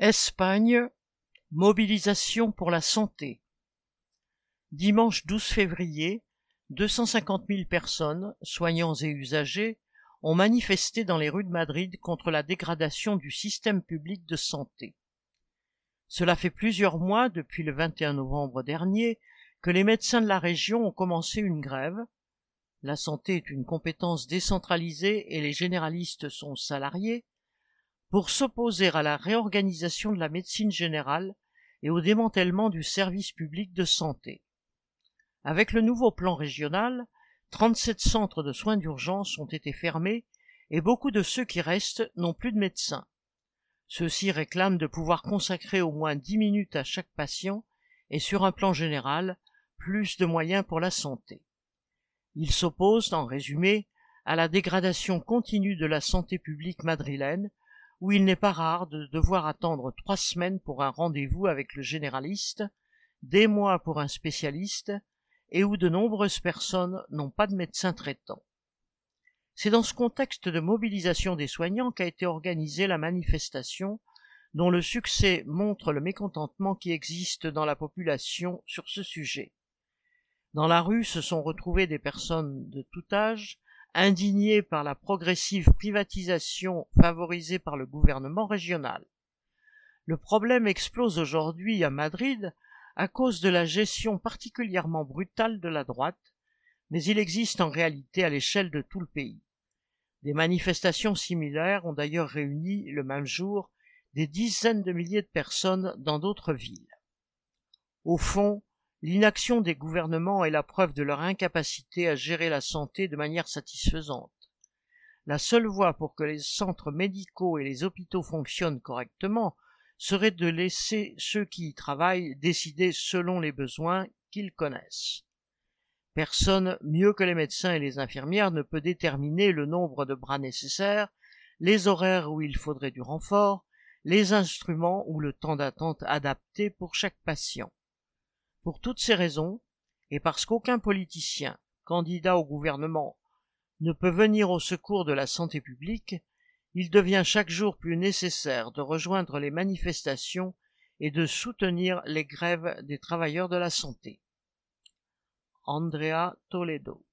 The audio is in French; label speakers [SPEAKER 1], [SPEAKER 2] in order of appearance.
[SPEAKER 1] Espagne, mobilisation pour la santé. Dimanche 12 février, 250 000 personnes, soignants et usagers, ont manifesté dans les rues de Madrid contre la dégradation du système public de santé. Cela fait plusieurs mois, depuis le 21 novembre dernier, que les médecins de la région ont commencé une grève. La santé est une compétence décentralisée et les généralistes sont salariés pour s'opposer à la réorganisation de la médecine générale et au démantèlement du service public de santé. Avec le nouveau plan régional, 37 centres de soins d'urgence ont été fermés et beaucoup de ceux qui restent n'ont plus de médecins. Ceux-ci réclament de pouvoir consacrer au moins 10 minutes à chaque patient et sur un plan général, plus de moyens pour la santé. Ils s'opposent, en résumé, à la dégradation continue de la santé publique madrilène où il n'est pas rare de devoir attendre trois semaines pour un rendez-vous avec le généraliste, des mois pour un spécialiste, et où de nombreuses personnes n'ont pas de médecin traitant. C'est dans ce contexte de mobilisation des soignants qu'a été organisée la manifestation dont le succès montre le mécontentement qui existe dans la population sur ce sujet. Dans la rue se sont retrouvées des personnes de tout âge, indigné par la progressive privatisation favorisée par le gouvernement régional. Le problème explose aujourd'hui à Madrid à cause de la gestion particulièrement brutale de la droite, mais il existe en réalité à l'échelle de tout le pays. Des manifestations similaires ont d'ailleurs réuni le même jour des dizaines de milliers de personnes dans d'autres villes. Au fond, L'inaction des gouvernements est la preuve de leur incapacité à gérer la santé de manière satisfaisante. La seule voie pour que les centres médicaux et les hôpitaux fonctionnent correctement serait de laisser ceux qui y travaillent décider selon les besoins qu'ils connaissent. Personne mieux que les médecins et les infirmières ne peut déterminer le nombre de bras nécessaires, les horaires où il faudrait du renfort, les instruments ou le temps d'attente adapté pour chaque patient. Pour toutes ces raisons, et parce qu'aucun politicien, candidat au gouvernement, ne peut venir au secours de la santé publique, il devient chaque jour plus nécessaire de rejoindre les manifestations et de soutenir les grèves des travailleurs de la santé. Andrea Toledo